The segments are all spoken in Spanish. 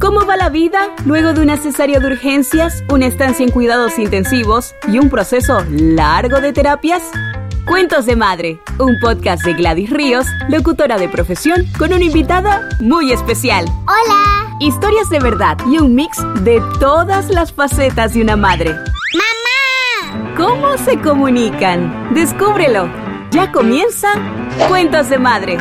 ¿Cómo va la vida luego de una cesárea de urgencias, una estancia en cuidados intensivos y un proceso largo de terapias? Cuentos de Madre, un podcast de Gladys Ríos, locutora de profesión, con una invitada muy especial. Hola. Historias de verdad y un mix de todas las facetas de una madre. ¡Mamá! ¿Cómo se comunican? Descúbrelo. Ya comienza Cuentos de Madre.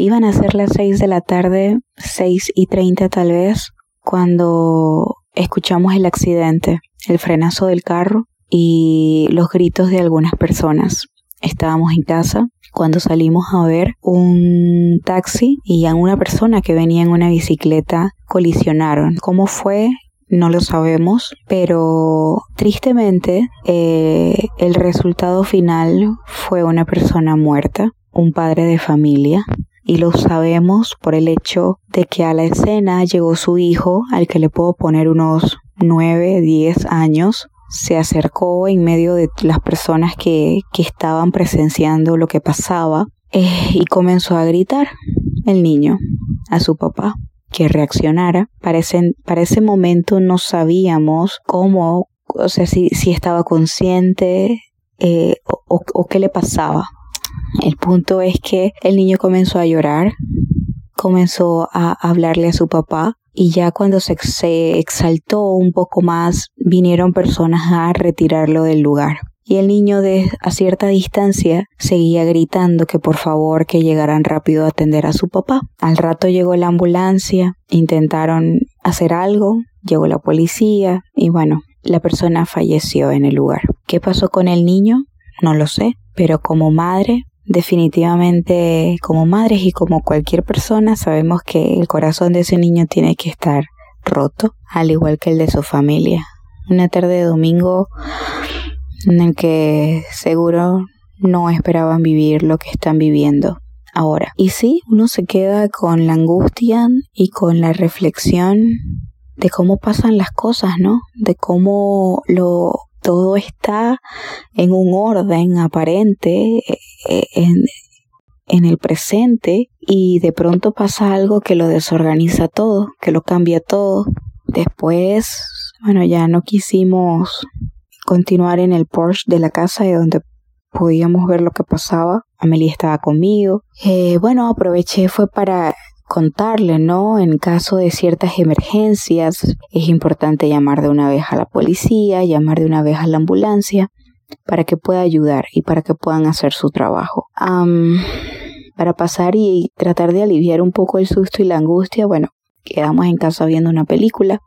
Iban a ser las 6 de la tarde, 6 y 30 tal vez, cuando escuchamos el accidente, el frenazo del carro y los gritos de algunas personas. Estábamos en casa cuando salimos a ver un taxi y a una persona que venía en una bicicleta colisionaron. ¿Cómo fue? No lo sabemos, pero tristemente eh, el resultado final fue una persona muerta, un padre de familia, y lo sabemos por el hecho de que a la escena llegó su hijo, al que le puedo poner unos 9, 10 años, se acercó en medio de las personas que, que estaban presenciando lo que pasaba eh, y comenzó a gritar el niño a su papá que reaccionara. Para ese, para ese momento no sabíamos cómo, o sea, si, si estaba consciente eh, o, o qué le pasaba. El punto es que el niño comenzó a llorar, comenzó a hablarle a su papá y ya cuando se, exaltó un poco más vinieron personas a retirarlo del lugar. Y el niño de a cierta distancia seguía gritando que por favor que llegaran rápido a atender a su papá. Al rato llegó la ambulancia, intentaron hacer algo, llegó la policía y bueno, la persona falleció en el lugar. ¿Qué pasó con el niño? No lo sé, pero como madre definitivamente como madres y como cualquier persona sabemos que el corazón de ese niño tiene que estar roto, al igual que el de su familia. Una tarde de domingo en el que seguro no esperaban vivir lo que están viviendo ahora. Y sí, uno se queda con la angustia y con la reflexión de cómo pasan las cosas, ¿no? De cómo lo todo está en un orden aparente, en, en, el presente, y de pronto pasa algo que lo desorganiza todo, que lo cambia todo. Después, bueno, ya no quisimos continuar en el Porsche de la casa de donde podíamos ver lo que pasaba. Amelie estaba conmigo. Eh, bueno, aproveché fue para contarle, ¿no? En caso de ciertas emergencias, es importante llamar de una vez a la policía, llamar de una vez a la ambulancia, para que pueda ayudar y para que puedan hacer su trabajo. para pasar y tratar de aliviar un poco el susto y la angustia, bueno, quedamos en casa viendo una película,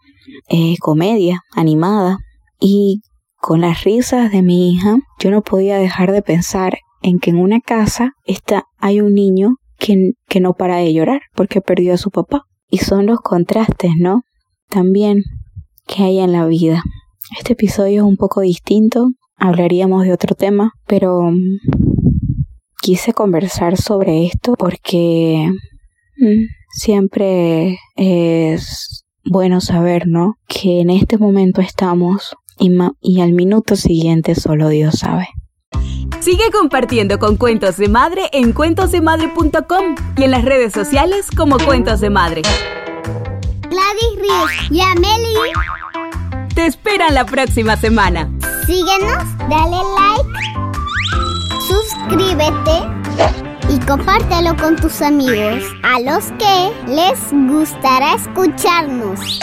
eh, comedia, animada, y con las risas de mi hija, yo no podía dejar de pensar en que en una casa está, hay un niño que, no para de llorar porque perdió a su papá. Y son los contrastes, ¿no? También que hay en la vida. Este episodio es un poco distinto, hablaríamos de otro tema, pero mm, quise conversar sobre esto porque mm, siempre es bueno saber, ¿no? Que en este momento estamos y, y al minuto siguiente solo Dios sabe. Sigue compartiendo con Cuentos de Madre en cuentosdemadre.com y en las redes sociales como Cuentos de Madre. Gladys Ríos y Amelie te esperan la próxima semana. Síguenos, dale like, suscríbete y compártelo con tus amigos a los que les gustará escucharnos.